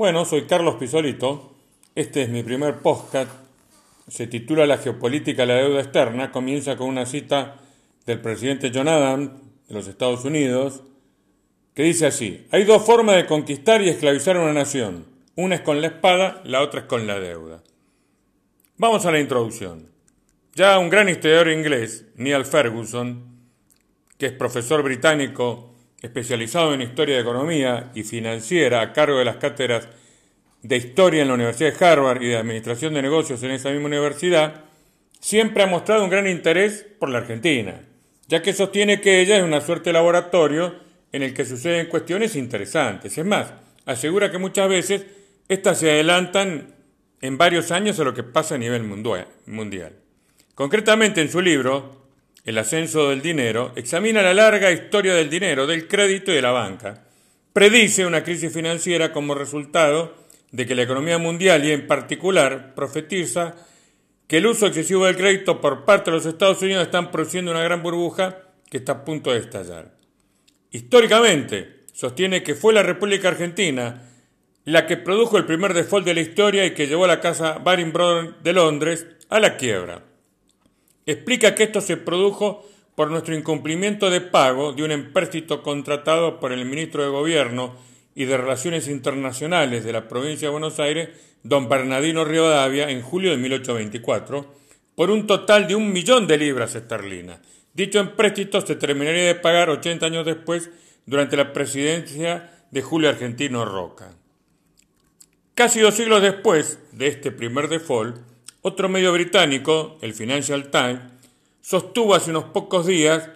Bueno, soy Carlos Pisolito. Este es mi primer podcast. Se titula La geopolítica de la deuda externa. Comienza con una cita del presidente John Adams de los Estados Unidos, que dice así: Hay dos formas de conquistar y esclavizar una nación. Una es con la espada, la otra es con la deuda. Vamos a la introducción. Ya un gran historiador inglés, Neil Ferguson, que es profesor británico especializado en historia de economía y financiera a cargo de las cátedras de historia en la Universidad de Harvard y de administración de negocios en esa misma universidad, siempre ha mostrado un gran interés por la Argentina, ya que sostiene que ella es una suerte de laboratorio en el que suceden cuestiones interesantes. Es más, asegura que muchas veces éstas se adelantan en varios años a lo que pasa a nivel mundial. Concretamente en su libro, el ascenso del dinero, examina la larga historia del dinero, del crédito y de la banca. Predice una crisis financiera como resultado de que la economía mundial y en particular profetiza que el uso excesivo del crédito por parte de los Estados Unidos están produciendo una gran burbuja que está a punto de estallar. Históricamente, sostiene que fue la República Argentina la que produjo el primer default de la historia y que llevó a la casa Baring Brothers de Londres a la quiebra. Explica que esto se produjo por nuestro incumplimiento de pago de un empréstito contratado por el ministro de Gobierno y de Relaciones Internacionales de la provincia de Buenos Aires, don Bernardino Rivadavia, en julio de 1824, por un total de un millón de libras esterlinas. Dicho empréstito se terminaría de pagar 80 años después, durante la presidencia de Julio Argentino Roca. Casi dos siglos después de este primer default, otro medio británico, el Financial Times, sostuvo hace unos pocos días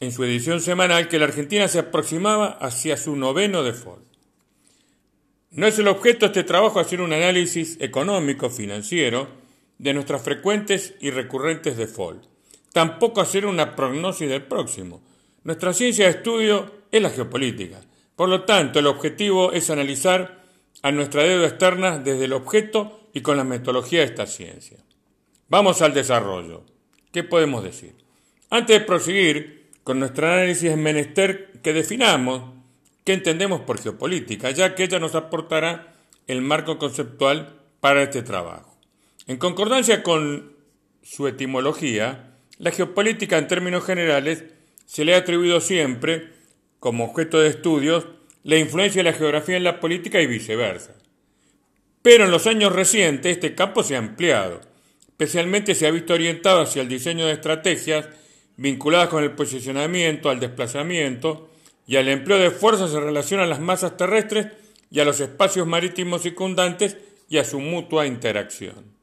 en su edición semanal que la Argentina se aproximaba hacia su noveno default. No es el objeto de este trabajo hacer un análisis económico, financiero, de nuestras frecuentes y recurrentes default. Tampoco hacer una prognosis del próximo. Nuestra ciencia de estudio es la geopolítica. Por lo tanto, el objetivo es analizar a nuestra deuda externa desde el objeto y con la metodología de esta ciencia. Vamos al desarrollo. ¿Qué podemos decir? Antes de proseguir con nuestro análisis es menester que definamos qué entendemos por geopolítica, ya que ella nos aportará el marco conceptual para este trabajo. En concordancia con su etimología, la geopolítica en términos generales se le ha atribuido siempre, como objeto de estudios, la influencia de la geografía en la política y viceversa. Pero en los años recientes este campo se ha ampliado. Especialmente se ha visto orientado hacia el diseño de estrategias vinculadas con el posicionamiento, al desplazamiento y al empleo de fuerzas en relación a las masas terrestres y a los espacios marítimos circundantes y a su mutua interacción.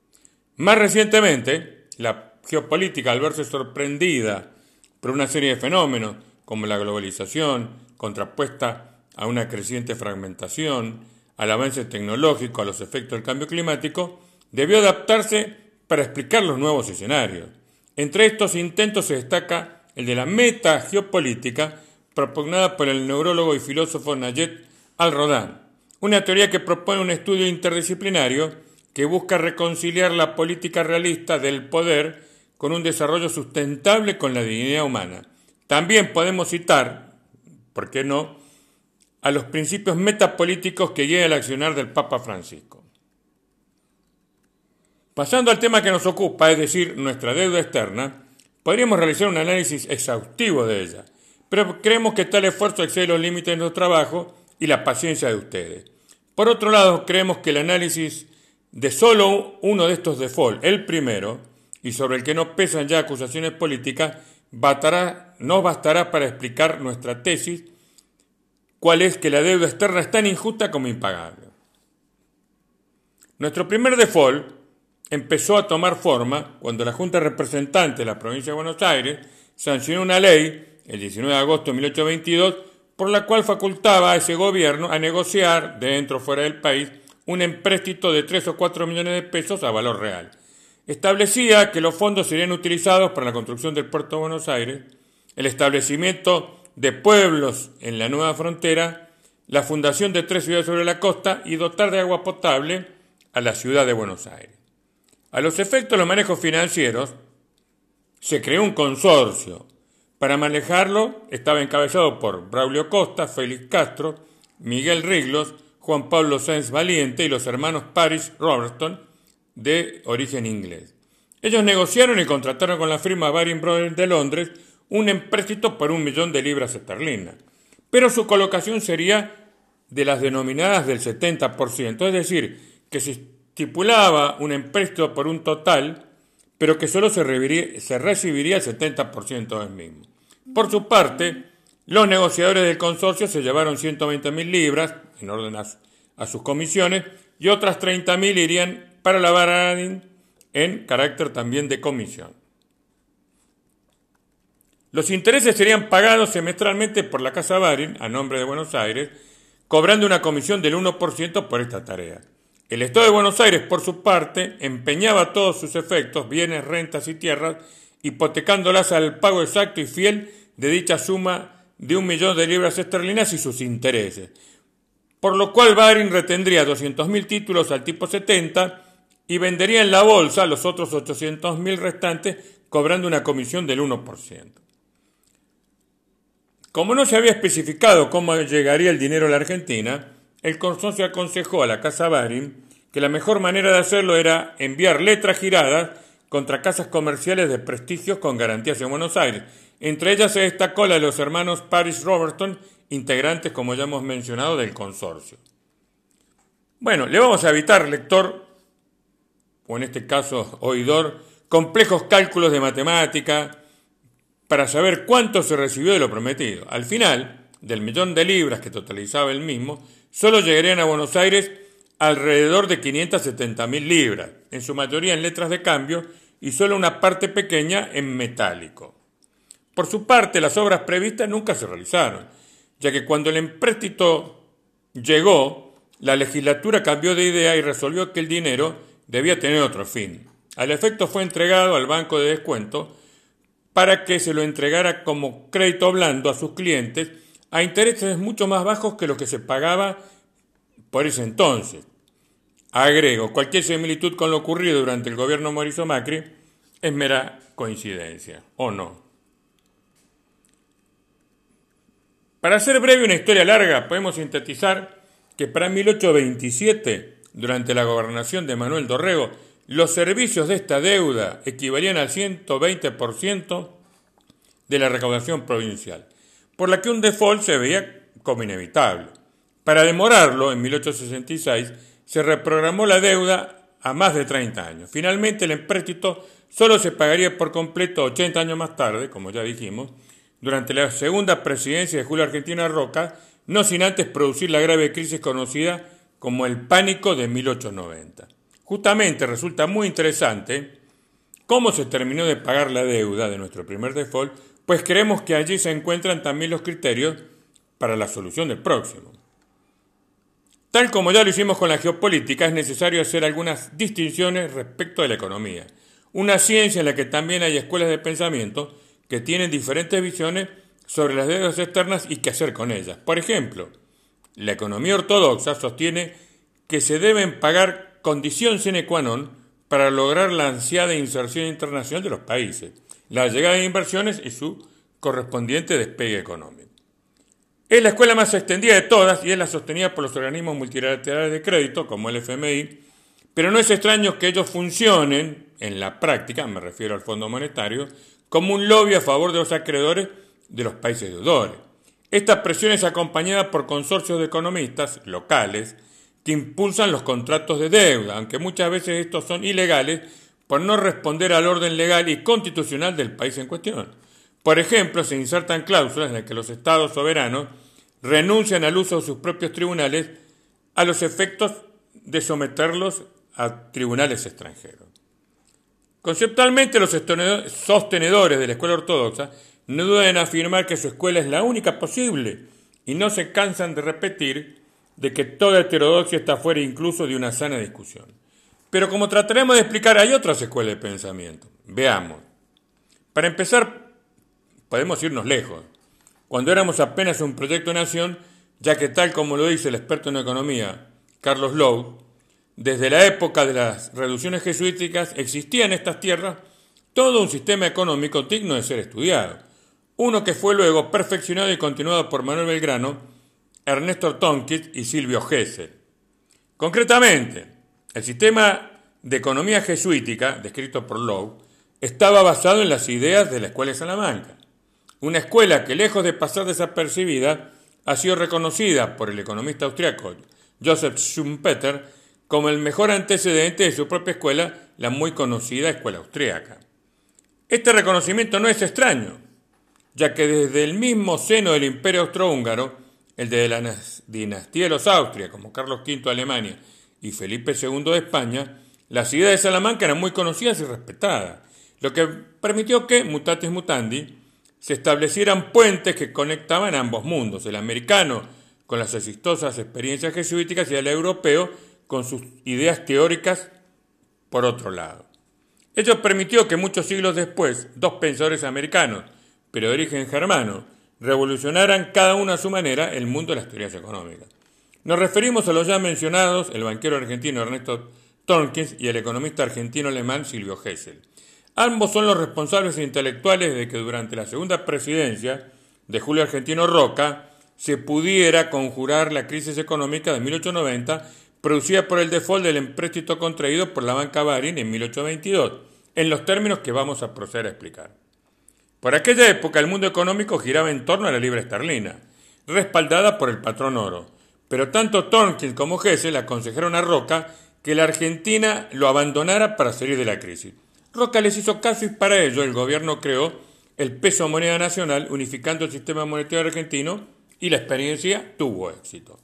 Más recientemente, la geopolítica, al verse sorprendida por una serie de fenómenos como la globalización, contrapuesta a una creciente fragmentación, al avance tecnológico, a los efectos del cambio climático, debió adaptarse para explicar los nuevos escenarios. Entre estos intentos se destaca el de la meta geopolítica propugnada por el neurólogo y filósofo Nayet Al-Rodan, una teoría que propone un estudio interdisciplinario que busca reconciliar la política realista del poder con un desarrollo sustentable con la dignidad humana. También podemos citar, ¿por qué no?, a los principios metapolíticos que guían el accionar del Papa Francisco. Pasando al tema que nos ocupa, es decir, nuestra deuda externa, podríamos realizar un análisis exhaustivo de ella, pero creemos que tal esfuerzo excede los límites de nuestro trabajo y la paciencia de ustedes. Por otro lado, creemos que el análisis de solo uno de estos default, el primero, y sobre el que no pesan ya acusaciones políticas, no bastará para explicar nuestra tesis cuál es que la deuda externa es tan injusta como impagable. Nuestro primer default empezó a tomar forma cuando la Junta Representante de la Provincia de Buenos Aires sancionó una ley, el 19 de agosto de 1822, por la cual facultaba a ese gobierno a negociar, dentro o fuera del país, un empréstito de 3 o 4 millones de pesos a valor real. Establecía que los fondos serían utilizados para la construcción del puerto de Buenos Aires, el establecimiento de pueblos en la nueva frontera, la fundación de tres ciudades sobre la costa y dotar de agua potable a la ciudad de Buenos Aires. A los efectos de los manejos financieros, se creó un consorcio. Para manejarlo estaba encabezado por Braulio Costa, Félix Castro, Miguel Riglos, Juan Pablo Sáenz Valiente y los hermanos Paris Robertson, de origen inglés. Ellos negociaron y contrataron con la firma Baring Brothers de Londres un empréstito por un millón de libras esterlinas, pero su colocación sería de las denominadas del 70%, es decir, que se estipulaba un empréstito por un total, pero que solo se recibiría, se recibiría el 70% del mismo. Por su parte, los negociadores del consorcio se llevaron 120.000 libras, en orden a, sus comisiones, y otras 30.000 irían para la Baradin en carácter también de comisión. Los intereses serían pagados semestralmente por la Casa Barin, a nombre de Buenos Aires, cobrando una comisión del 1% por esta tarea. El Estado de Buenos Aires, por su parte, empeñaba todos sus efectos, bienes, rentas y tierras, hipotecándolas al pago exacto y fiel de dicha suma de un millón de libras esterlinas y sus intereses, por lo cual Baring retendría 200.000 títulos al tipo 70 y vendería en la bolsa los otros 800.000 restantes cobrando una comisión del 1%. Como no se había especificado cómo llegaría el dinero a la Argentina, el consorcio aconsejó a la Casa Baring que la mejor manera de hacerlo era enviar letras giradas contra casas comerciales de prestigio con garantías en Buenos Aires. Entre ellas se destacó la de los hermanos Paris Robertson, integrantes, como ya hemos mencionado, del consorcio. Bueno, le vamos a evitar, lector, o en este caso oidor, complejos cálculos de matemática para saber cuánto se recibió de lo prometido. Al final, del millón de libras que totalizaba el mismo, solo llegarían a Buenos Aires alrededor de 570 mil libras, en su mayoría en letras de cambio y solo una parte pequeña en metálico. Por su parte, las obras previstas nunca se realizaron, ya que cuando el empréstito llegó, la legislatura cambió de idea y resolvió que el dinero debía tener otro fin. Al efecto fue entregado al banco de descuento para que se lo entregara como crédito blando a sus clientes a intereses mucho más bajos que lo que se pagaba por ese entonces. Agrego, cualquier similitud con lo ocurrido durante el gobierno Mauricio Macri es mera coincidencia, ¿o no? Para hacer breve una historia larga, podemos sintetizar que para 1827, durante la gobernación de Manuel Dorrego, los servicios de esta deuda equivalían al 120% de la recaudación provincial, por la que un default se veía como inevitable. Para demorarlo, en 1866, se reprogramó la deuda a más de 30 años. Finalmente, el empréstito solo se pagaría por completo 80 años más tarde, como ya dijimos, durante la segunda presidencia de Julio Argentina Roca, no sin antes producir la grave crisis conocida como el pánico de 1890. Justamente resulta muy interesante cómo se terminó de pagar la deuda de nuestro primer default, pues creemos que allí se encuentran también los criterios para la solución del próximo. Tal como ya lo hicimos con la geopolítica, es necesario hacer algunas distinciones respecto de la economía, una ciencia en la que también hay escuelas de pensamiento que tienen diferentes visiones sobre las deudas externas y qué hacer con ellas. Por ejemplo, la economía ortodoxa sostiene que se deben pagar condición sine qua non para lograr la ansiada inserción internacional de los países, la llegada de inversiones y su correspondiente despegue económico. Es la escuela más extendida de todas y es la sostenida por los organismos multilaterales de crédito, como el FMI, pero no es extraño que ellos funcionen, en la práctica, me refiero al Fondo Monetario, como un lobby a favor de los acreedores de los países deudores. Esta presión es acompañada por consorcios de economistas locales que impulsan los contratos de deuda, aunque muchas veces estos son ilegales por no responder al orden legal y constitucional del país en cuestión. Por ejemplo, se insertan cláusulas en las que los estados soberanos renuncian al uso de sus propios tribunales a los efectos de someterlos a tribunales extranjeros. Conceptualmente, los sostenedores de la escuela ortodoxa no dudan en afirmar que su escuela es la única posible y no se cansan de repetir de que toda heterodoxia está fuera incluso de una sana discusión. Pero como trataremos de explicar, hay otras escuelas de pensamiento. Veamos. Para empezar, podemos irnos lejos. Cuando éramos apenas un proyecto nación, ya que tal como lo dice el experto en economía Carlos Lowe, desde la época de las reducciones jesuíticas existía en estas tierras todo un sistema económico digno de ser estudiado, uno que fue luego perfeccionado y continuado por Manuel Belgrano, Ernesto Tonquist y Silvio Gesell. Concretamente, el sistema de economía jesuítica, descrito por Lowe, estaba basado en las ideas de la Escuela de Salamanca, una escuela que lejos de pasar desapercibida ha sido reconocida por el economista austriaco Joseph Schumpeter como el mejor antecedente de su propia escuela, la muy conocida Escuela Austriaca. Este reconocimiento no es extraño, ya que desde el mismo seno del Imperio Austrohúngaro, el de la dinastía de los Austria, como Carlos V de Alemania y Felipe II de España, las ideas de Salamanca eran muy conocidas y respetadas, lo que permitió que, mutatis mutandi, se establecieran puentes que conectaban ambos mundos, el americano con las exitosas experiencias jesuíticas y el europeo con sus ideas teóricas por otro lado. Ello permitió que muchos siglos después, dos pensadores americanos, pero de origen germano, revolucionaran cada uno a su manera el mundo de las teorías económicas. Nos referimos a los ya mencionados, el banquero argentino Ernesto Tornkins y el economista argentino-alemán Silvio Gesell. Ambos son los responsables intelectuales de que durante la segunda presidencia de Julio Argentino Roca se pudiera conjurar la crisis económica de 1890 producida por el default del empréstito contraído por la banca Barin en 1822, en los términos que vamos a proceder a explicar. Por aquella época el mundo económico giraba en torno a la libra esterlina, respaldada por el patrón oro, pero tanto Tornkill como Hessel aconsejaron a Roca que la Argentina lo abandonara para salir de la crisis. Roca les hizo caso y para ello el gobierno creó el peso moneda nacional unificando el sistema monetario argentino y la experiencia tuvo éxito.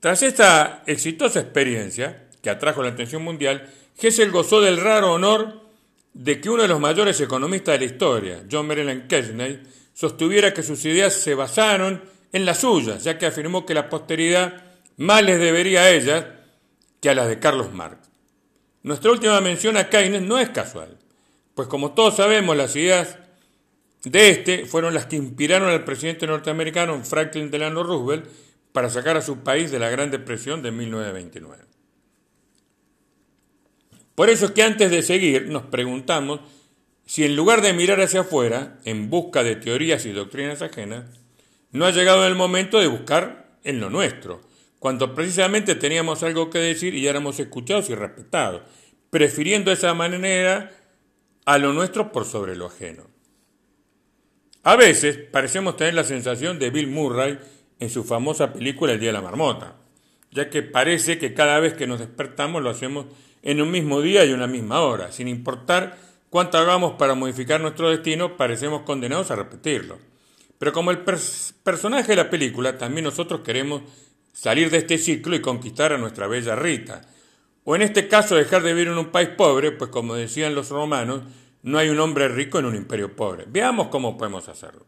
Tras esta exitosa experiencia, que atrajo la atención mundial, Hessel gozó del raro honor de que uno de los mayores economistas de la historia, John Maryland Kesney, sostuviera que sus ideas se basaron en las suyas, ya que afirmó que la posteridad más les debería a ellas que a las de Carlos Marx. Nuestra última mención a Keynes no es casual, pues como todos sabemos, las ideas de este fueron las que inspiraron al presidente norteamericano Franklin Delano Roosevelt para sacar a su país de la Gran Depresión de 1929. Por eso es que antes de seguir nos preguntamos si en lugar de mirar hacia afuera, en busca de teorías y doctrinas ajenas, no ha llegado el momento de buscar en lo nuestro, cuando precisamente teníamos algo que decir y éramos escuchados y respetados, prefiriendo esa manera a lo nuestro por sobre lo ajeno. A veces parecemos tener la sensación de Bill Murray en su famosa película El Día de la Marmota, ya que parece que cada vez que nos despertamos lo hacemos en un mismo día y una misma hora, sin importar cuánto hagamos para modificar nuestro destino, parecemos condenados a repetirlo. Pero como el personaje de la película, también nosotros queremos salir de este ciclo y conquistar a nuestra bella Rita. O en este caso dejar de vivir en un país pobre, pues como decían los romanos, no hay un hombre rico en un imperio pobre. Veamos cómo podemos hacerlo.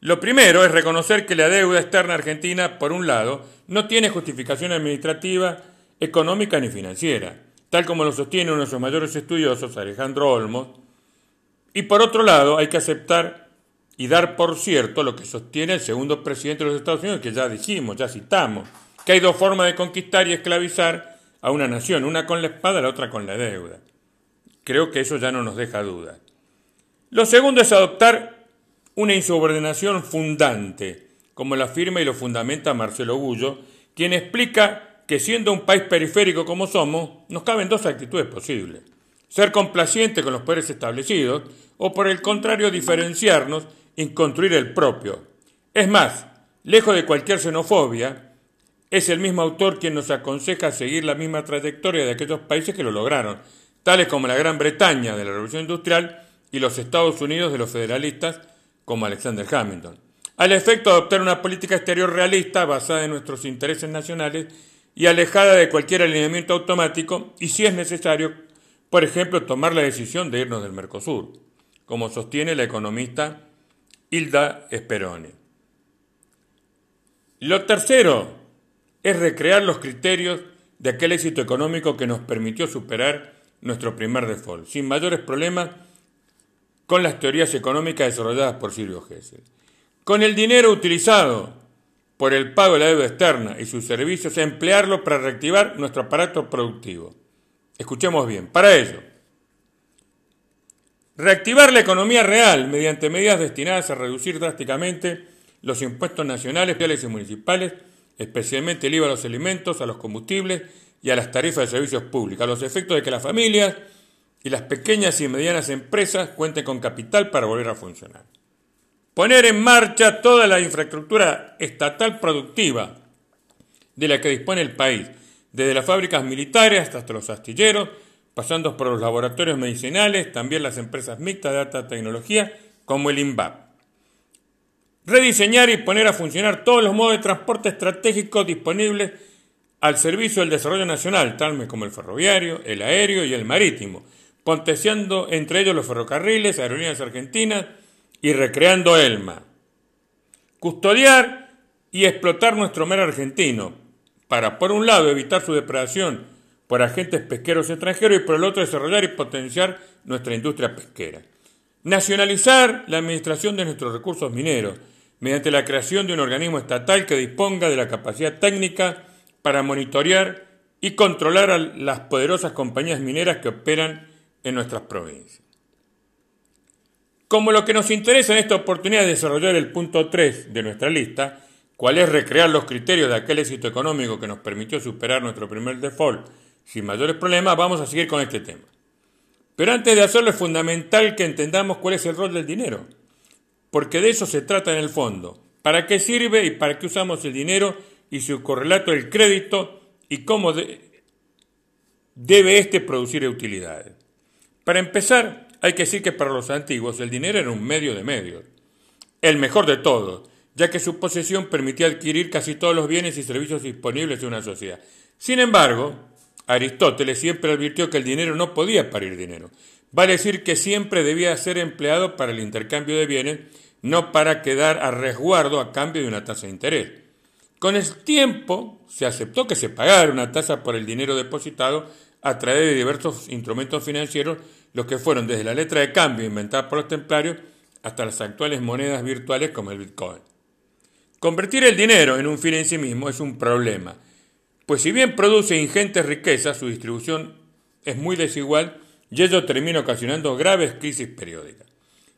Lo primero es reconocer que la deuda externa argentina, por un lado, no tiene justificación administrativa, económica ni financiera, tal como lo sostiene uno de sus mayores estudiosos, Alejandro Olmos, y por otro lado hay que aceptar y dar por cierto lo que sostiene el segundo presidente de los Estados Unidos, que ya dijimos, ya citamos, que hay dos formas de conquistar y esclavizar a una nación, una con la espada, la otra con la deuda. Creo que eso ya no nos deja dudas. Lo segundo es adoptar una insubordinación fundante, como la afirma y lo fundamenta Marcelo Gullo, quien explica que siendo un país periférico como somos, nos caben dos actitudes posibles. Ser complaciente con los poderes establecidos o por el contrario diferenciarnos y construir el propio. Es más, lejos de cualquier xenofobia, es el mismo autor quien nos aconseja seguir la misma trayectoria de aquellos países que lo lograron, tales como la Gran Bretaña de la Revolución Industrial y los Estados Unidos de los federalistas como Alexander Hamilton, al efecto de adoptar una política exterior realista basada en nuestros intereses nacionales y alejada de cualquier alineamiento automático y, si es necesario, por ejemplo, tomar la decisión de irnos del Mercosur, como sostiene la economista Hilda Speroni. Lo tercero es recrear los criterios de aquel éxito económico que nos permitió superar nuestro primer default, sin mayores problemas con las teorías económicas desarrolladas por Silvio Gesell. Con el dinero utilizado por el pago de la deuda externa y sus servicios, emplearlo para reactivar nuestro aparato productivo. Escuchemos bien, para ello, reactivar la economía real mediante medidas destinadas a reducir drásticamente los impuestos nacionales, y municipales especialmente el IVA a los alimentos, a los combustibles y a las tarifas de servicios públicos, a los efectos de que las familias y las pequeñas y medianas empresas cuenten con capital para volver a funcionar. Poner en marcha toda la infraestructura estatal productiva de la que dispone el país, desde las fábricas militares hasta los astilleros, pasando por los laboratorios medicinales, también las empresas mixtas de alta tecnología, como el INVAP. Rediseñar y poner a funcionar todos los modos de transporte estratégicos disponibles al servicio del desarrollo nacional, tal como el ferroviario, el aéreo y el marítimo, potenciando entre ellos los ferrocarriles, aerolíneas argentinas y recreando ELMA. Custodiar y explotar nuestro mar argentino, para por un lado evitar su depredación por agentes pesqueros extranjeros y por el otro desarrollar y potenciar nuestra industria pesquera. Nacionalizar la administración de nuestros recursos mineros, mediante la creación de un organismo estatal que disponga de la capacidad técnica para monitorear y controlar a las poderosas compañías mineras que operan en nuestras provincias. Como lo que nos interesa en esta oportunidad es desarrollar el punto 3 de nuestra lista, cuál es recrear los criterios de aquel éxito económico que nos permitió superar nuestro primer default sin mayores problemas, vamos a seguir con este tema. Pero antes de hacerlo es fundamental que entendamos cuál es el rol del dinero porque de eso se trata en el fondo. ¿Para qué sirve y para qué usamos el dinero y su correlato el crédito y cómo debe éste producir utilidades? Para empezar, hay que decir que para los antiguos el dinero era un medio de medios, el mejor de todos, ya que su posesión permitía adquirir casi todos los bienes y servicios disponibles de una sociedad. Sin embargo, Aristóteles siempre advirtió que el dinero no podía parir dinero. Vale decir que siempre debía ser empleado para el intercambio de bienes no para quedar a resguardo a cambio de una tasa de interés. Con el tiempo se aceptó que se pagara una tasa por el dinero depositado a través de diversos instrumentos financieros, los que fueron desde la letra de cambio inventada por los templarios hasta las actuales monedas virtuales como el Bitcoin. Convertir el dinero en un fin en sí mismo es un problema, pues si bien produce ingentes riquezas, su distribución es muy desigual y ello termina ocasionando graves crisis periódicas.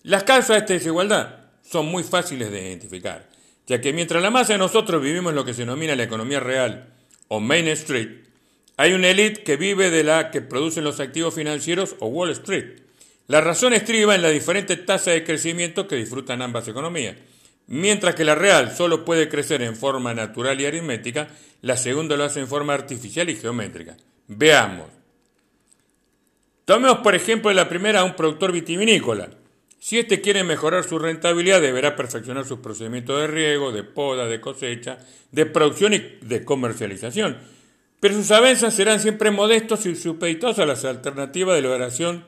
Las causas de esta desigualdad son muy fáciles de identificar, ya que mientras la masa de nosotros vivimos lo que se denomina la economía real o Main Street, hay una élite que vive de la que producen los activos financieros o Wall Street. La razón estriba en la diferente tasa de crecimiento que disfrutan ambas economías. Mientras que la real solo puede crecer en forma natural y aritmética, la segunda lo hace en forma artificial y geométrica. Veamos. Tomemos por ejemplo la primera a un productor vitivinícola. Si éste quiere mejorar su rentabilidad, deberá perfeccionar sus procedimientos de riego, de poda, de cosecha, de producción y de comercialización. Pero sus avances serán siempre modestos y supeditados a las alternativas de logración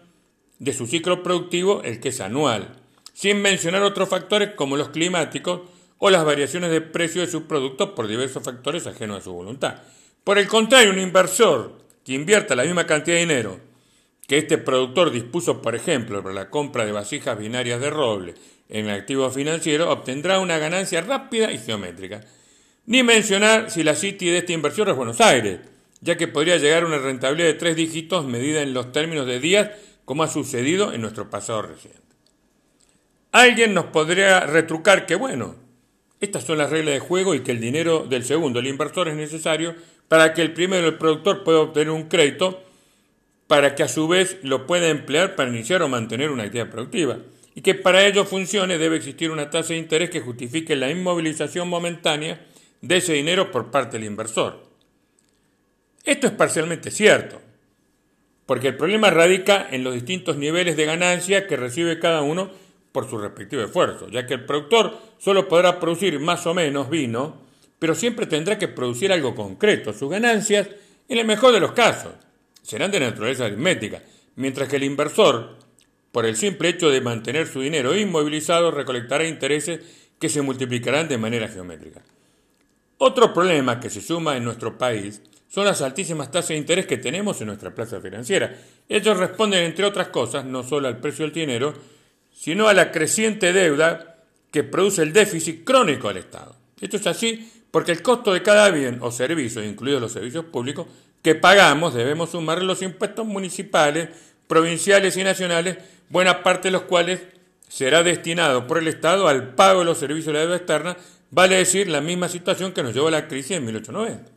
de su ciclo productivo, el que es anual, sin mencionar otros factores como los climáticos o las variaciones de precio de sus productos por diversos factores ajenos a su voluntad. Por el contrario, un inversor que invierta la misma cantidad de dinero que este productor dispuso, por ejemplo, para la compra de vasijas binarias de roble en el activo financiero, obtendrá una ganancia rápida y geométrica. Ni mencionar si la City de esta inversión es Buenos Aires, ya que podría llegar a una rentabilidad de tres dígitos medida en los términos de días, como ha sucedido en nuestro pasado reciente. Alguien nos podría retrucar que, bueno, estas son las reglas de juego y que el dinero del segundo, el inversor, es necesario para que el primero, el productor, pueda obtener un crédito para que a su vez lo pueda emplear para iniciar o mantener una actividad productiva. Y que para ello funcione debe existir una tasa de interés que justifique la inmovilización momentánea de ese dinero por parte del inversor. Esto es parcialmente cierto, porque el problema radica en los distintos niveles de ganancia que recibe cada uno por su respectivo esfuerzo, ya que el productor solo podrá producir más o menos vino, pero siempre tendrá que producir algo concreto, sus ganancias, en el mejor de los casos, serán de naturaleza aritmética, mientras que el inversor, por el simple hecho de mantener su dinero inmovilizado, recolectará intereses que se multiplicarán de manera geométrica. Otro problema que se suma en nuestro país son las altísimas tasas de interés que tenemos en nuestra plaza financiera. Ellos responden, entre otras cosas, no solo al precio del dinero, sino a la creciente deuda que produce el déficit crónico del Estado. Esto es así porque el costo de cada bien o servicio, incluidos los servicios públicos, que pagamos debemos sumar los impuestos municipales, provinciales y nacionales, buena parte de los cuales será destinado por el Estado al pago de los servicios de la deuda externa, Vale decir, la misma situación que nos llevó a la crisis en 1890.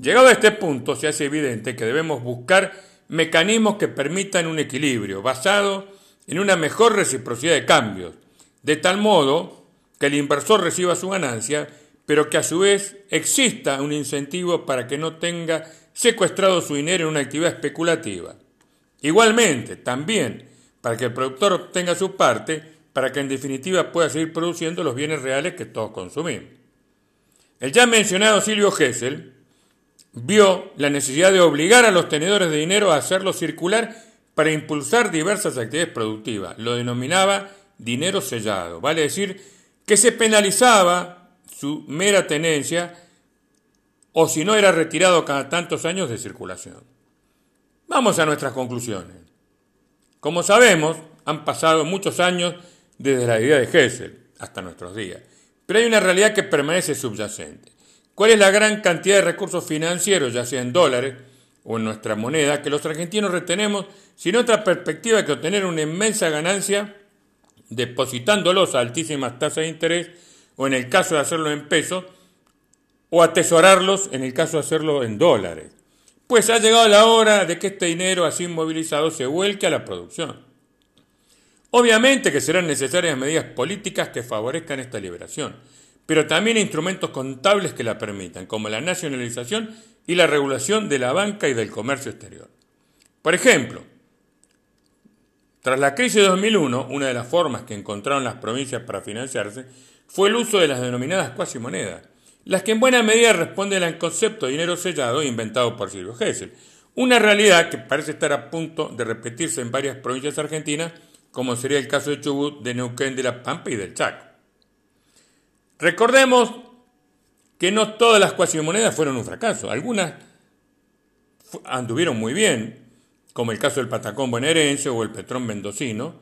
Llegado a este punto, se hace evidente que debemos buscar mecanismos que permitan un equilibrio basado en una mejor reciprocidad de cambios, de tal modo que el inversor reciba su ganancia, pero que a su vez exista un incentivo para que no tenga secuestrado su dinero en una actividad especulativa. Igualmente, también, para que el productor obtenga su parte, para que en definitiva pueda seguir produciendo los bienes reales que todos consumimos. El ya mencionado Silvio Gesell vio la necesidad de obligar a los tenedores de dinero a hacerlo circular para impulsar diversas actividades productivas. Lo denominaba dinero sellado, vale decir que se penalizaba su mera tenencia o si no era retirado cada tantos años de circulación. Vamos a nuestras conclusiones. Como sabemos, han pasado muchos años desde la idea de Hessel hasta nuestros días, pero hay una realidad que permanece subyacente. ¿Cuál es la gran cantidad de recursos financieros, ya sea en dólares o en nuestra moneda, que los argentinos retenemos sin otra perspectiva que obtener una inmensa ganancia depositándolos a altísimas tasas de interés o en el caso de hacerlo en pesos o atesorarlos en el caso de hacerlo en dólares? Pues ha llegado la hora de que este dinero así movilizado se vuelque a la producción. Obviamente que serán necesarias medidas políticas que favorezcan esta liberación pero también instrumentos contables que la permitan, como la nacionalización y la regulación de la banca y del comercio exterior. Por ejemplo, tras la crisis de 2001, una de las formas que encontraron las provincias para financiarse fue el uso de las denominadas cuasimonedas, las que en buena medida responden al concepto de dinero sellado inventado por Silvio Gesell, una realidad que parece estar a punto de repetirse en varias provincias argentinas, como sería el caso de Chubut, de Neuquén, de La Pampa y del Chaco. Recordemos que no todas las cuasimonedas fueron un fracaso, algunas anduvieron muy bien, como el caso del patacón bonaerense o el petrón mendocino,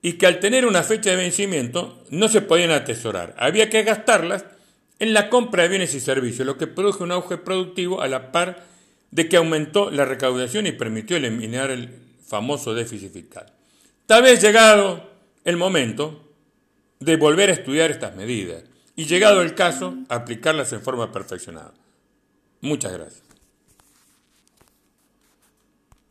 y que al tener una fecha de vencimiento no se podían atesorar, había que gastarlas en la compra de bienes y servicios, lo que produjo un auge productivo a la par de que aumentó la recaudación y permitió eliminar el famoso déficit fiscal. Tal vez llegado el momento, de volver a estudiar estas medidas y, llegado el caso, aplicarlas en forma perfeccionada. Muchas gracias.